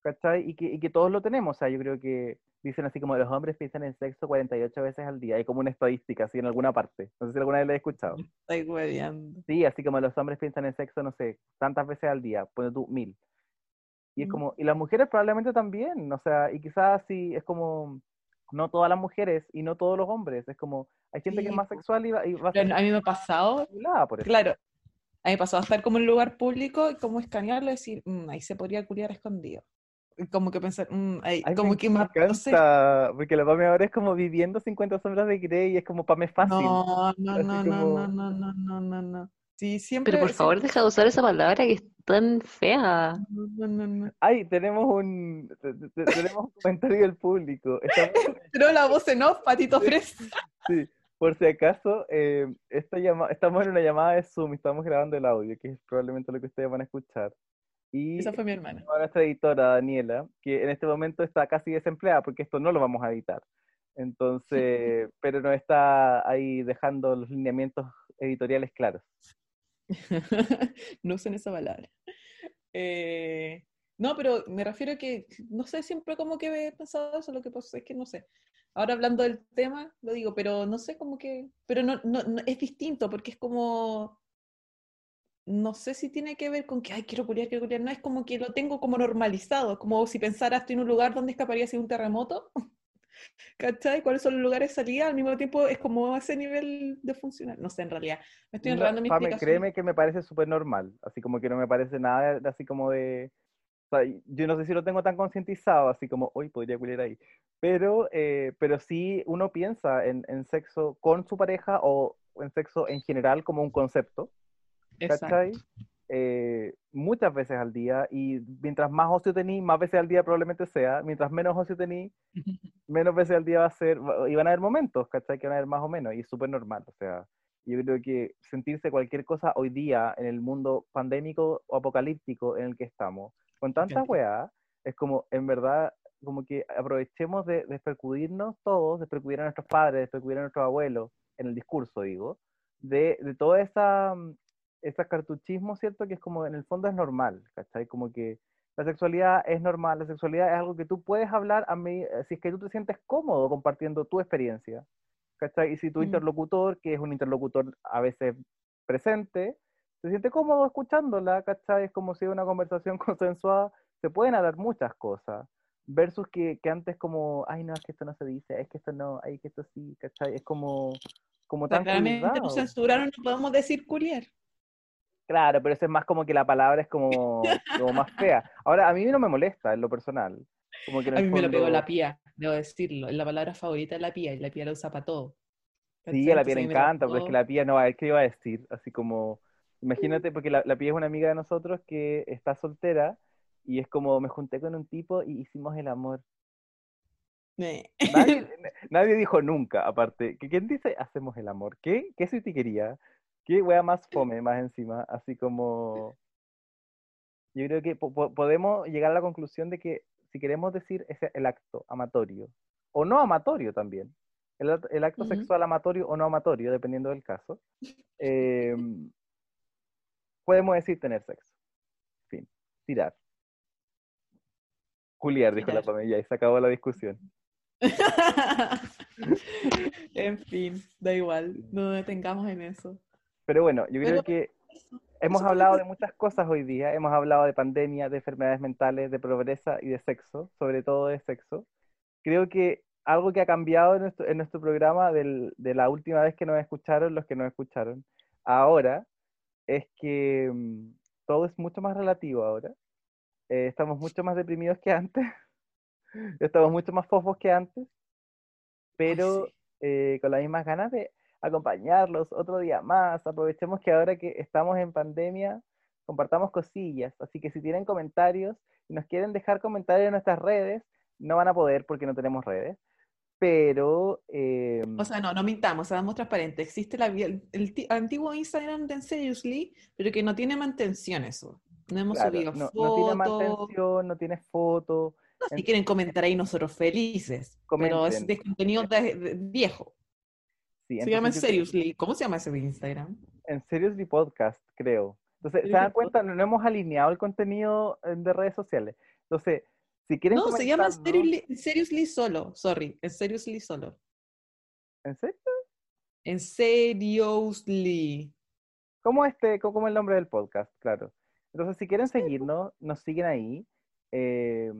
¿cachai? Y que, y que todos lo tenemos, o sea, yo creo que dicen así como los hombres piensan en sexo 48 veces al día, hay como una estadística así en alguna parte, no sé si alguna vez la he escuchado. Estoy hueveando. Sí, así como los hombres piensan en sexo, no sé, tantas veces al día, pone tú mil. Y es Mm. como, y las mujeres probablemente también, o sea, y quizás sí, es como, no todas las mujeres y no todos los hombres, es como, hay gente que es Sí, más sexual y va, y va a ser a mí me ha pasado, por eso. claro, a mí me pasó a estar como en un lugar público y como escanearlo y decir, "Mm, ahí se podría culiar escondido. Como que pensar, "Mm, ahí", Ay, como me que me, no sé, encanta, porque la Pame ahora es como viviendo 50 sombras de Grey y es como Pame fácil. no, no, así no, no, como- no, no, no, no, no, no. Sí, siempre, Pero por favor, siempre- deja de usar esa palabra que es tan fea. no, no, no, no. Ay, tenemos un, te- te- te- tenemos un comentario del público. Estamos- Pero la voz en off, patito fresco. Sí, por si acaso, eh, esta llama, estamos en una llamada de Zoom y estamos grabando el audio, que es probablemente lo que ustedes van a escuchar. Y Esa fue mi hermana. a nuestra editora, Daniela, que en este momento está casi desempleada porque esto no lo vamos a editar. Entonces, pero no está ahí dejando los lineamientos editoriales claros. no usen esa palabra. Eh, no, pero me refiero a que, no sé, siempre como que he pensado eso, lo que pasa es que no sé. Ahora hablando del tema, lo digo, pero no sé, como que, pero no, no, no- es distinto, porque es como, no sé si tiene que ver con que, ay, quiero culiar, quiero culiar, no, es como que lo tengo como normalizado, como si pensara, estoy en un lugar donde escaparía si un terremoto, ¿cachai? ¿Cuáles son los lugares de salida? Al mismo tiempo es como ese nivel de funcionar, no sé, en realidad, me estoy No, enredando en mi Pame, créeme que me parece súper normal, así como que no me parece nada así como de... o sea, yo no sé si lo tengo tan concientizado, así como, hoy podría culiar ahí, pero, eh, pero sí uno piensa en, en sexo con su pareja o en sexo en general como un concepto, ¿cachai? Eh, muchas veces al día y mientras más ocio tení, más veces al día probablemente sea, mientras menos ocio tení, menos veces al día va a ser, y van a haber momentos, ¿cachai? Que van a haber más o menos, y es súper normal, o sea, yo creo que sentirse cualquier cosa hoy día en el mundo pandémico o apocalíptico en el que estamos, con tantas encanta. weas, es como, en verdad, como que aprovechemos de despercudirnos todos, despercudir a nuestros padres, despercudir a nuestros abuelos, en el discurso, digo, de, de toda esa, ese cartuchismo, ¿cierto? Que es como, en el fondo es normal, ¿cachai? Como que la sexualidad es normal, la sexualidad es algo que tú puedes hablar a mí, eh, si es que tú te sientes cómodo compartiendo tu experiencia, ¿cachai? Y si tu interlocutor, que es un interlocutor a veces presente, se siente cómodo escuchándola, ¿cachai? Es como si una conversación consensuada, se pueden hablar muchas cosas, versus que, que antes como, ay no, es que esto no se dice, es que esto no, ay, que esto sí, ¿cachai? Es como, como tan cuidado. nos censuraron, no podemos decir culiar. Claro, pero eso es más como que la palabra es como, como más fea. Ahora, a mí no me molesta en lo personal. Como que A mí me lo pegó fondo- la pía, debo decirlo. Es la palabra favorita de la pía y la pía la usa para todo. Sí, a la pía le a encanta, pero es que la pía no va, es que iba a decir, así como, imagínate, porque la, la pía es una amiga de nosotros que está soltera y es como, me junté con un tipo y hicimos el amor. Eh. Nadie, nadie dijo nunca, aparte, ¿quién dice hacemos el amor? ¿Qué? ¿Qué quería? ¿Qué wea más fome más encima? Así como, yo creo que po- po- podemos llegar a la conclusión de que si queremos decir ese, el acto amatorio, o no amatorio también, el, act- el acto sexual amatorio o no amatorio, dependiendo del caso, eh, podemos decir tener sexo. Fin, tirar. Juliar, dijo la. Pamela, y se acabó la discusión. en fin, da igual, no nos detengamos en eso. Pero bueno, yo creo Pero- que hemos hablado de muchas cosas hoy día. Hemos hablado de pandemia, de enfermedades mentales, de pobreza y de sexo, sobre todo de sexo. Creo que algo que ha cambiado en nuestro, en nuestro programa del- de la última vez que nos escucharon, los que nos escucharon, ahora, es que mm, todo es mucho más relativo ahora. Eh, estamos mucho más deprimidos que antes. Estamos mucho más fofos que antes. Pero sí. eh, con las mismas ganas de acompañarlos otro día más. Aprovechemos que ahora que estamos en pandemia, compartamos cosillas. Así que si tienen comentarios y nos quieren dejar comentarios en nuestras redes, no van a poder porque no tenemos redes. Pero eh, O sea, no, no mintamos, seamos transparentes. Existe la, el, el ti- antiguo Instagram de Seriously, pero que no tiene mantención eso. No hemos claro, subido no, fotos. no tiene mantención, no tiene foto. No, si en- quieren comentar ahí nosotros felices, pero es Comenten. de contenido de- de- viejo. Sí, Se llama Seriously. ¿Cómo se llama ese de Instagram? En Seriously Podcast, creo. Entonces, ¿se dan cuenta? No, no hemos alineado el contenido eh, de redes sociales. Entonces, si quieren No, se llama Seriously, Seriously solo. Sorry, es Seriously solo. ¿En serio? En Seriously. como este, co- como el nombre del podcast, claro. Entonces, si quieren seguirnos, nos siguen ahí. eh,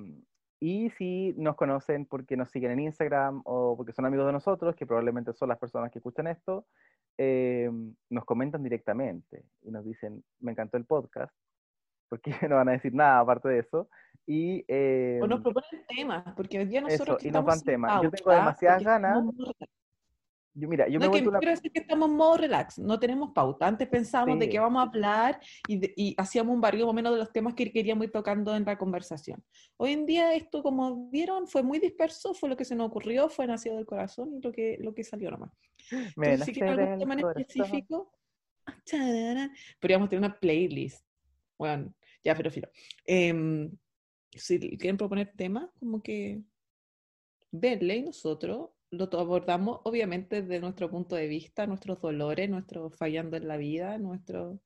y si nos conocen porque nos siguen en Instagram o porque son amigos de nosotros, que probablemente son las personas que escuchan esto, eh, nos comentan directamente y nos dicen, me encantó el podcast, porque no van a decir nada aparte de eso. Y, eh, O nos proponen temas, porque hoy día nosotros eso, que y nos sin temas. Yo tengo demasiadas ganas. estamos. Yo, mira, yo No, me que quiero decir que estamos en modo relax, no tenemos pauta. Antes pensábamos de Sí. qué vamos a hablar y, de- y hacíamos un barrio más o menos de los temas que queríamos ir tocando en la conversación. Hoy en día esto, como vieron, fue muy disperso, fue lo que se nos ocurrió, fue nacido del corazón y lo que, lo que salió nomás. me Entonces, si quieren algún tema en específico, ah, podríamos tener una playlist. Bueno, ya, pero filo. Em, si quieren proponer temas, como que verle y nosotros lo abordamos, obviamente, desde nuestro punto de vista, nuestros dolores, nuestro fallando en la vida, nuestro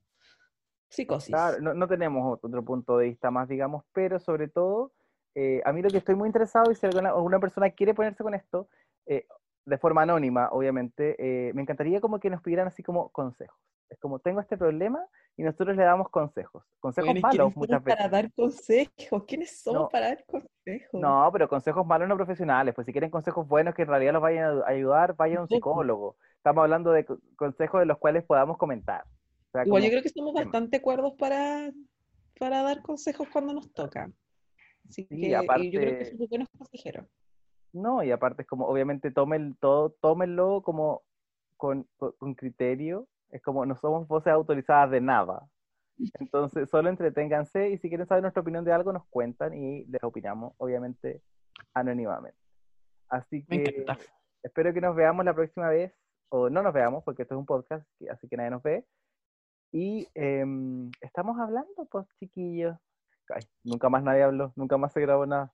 psicosis. Claro, no, no tenemos otro punto de vista más, digamos, pero sobre todo, eh, a mí lo que estoy muy interesado, y si alguna, alguna persona quiere ponerse con esto, eh, de forma anónima, obviamente, eh, me encantaría como que nos pidieran así como consejos. Es como, tengo este problema y nosotros le damos consejos. Consejos Bueno, ¿quiénes malos muchas para veces. dar consejos? ¿Quiénes somos No. para dar consejos? No, pero consejos malos no profesionales. Pues si quieren consejos buenos que en realidad los vayan a ayudar, vayan a un psicólogo. Estamos hablando de co- consejos de los cuales podamos comentar. O sea, Igual yo creo que somos bastante cuerdos para, para dar consejos cuando nos toca. Así Sí, que y yo creo aparte- que somos buenos consejeros. No, y aparte es como, obviamente, tomen todo, tómenlo como con- con criterio. Es como, no somos voces autorizadas de nada. Entonces, solo entreténganse y si quieren saber nuestra opinión de algo, nos cuentan y les opinamos, obviamente, anónimamente. Así que espero que nos veamos la próxima vez, o no nos veamos, porque esto es un podcast, así que nadie nos ve. Y em, estamos hablando, pues, chiquillos. Ay, nunca más nadie habló, nunca más se grabó nada.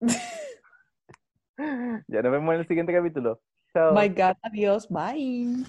ya nos vemos en el siguiente capítulo. Chao. My God, adiós, bye.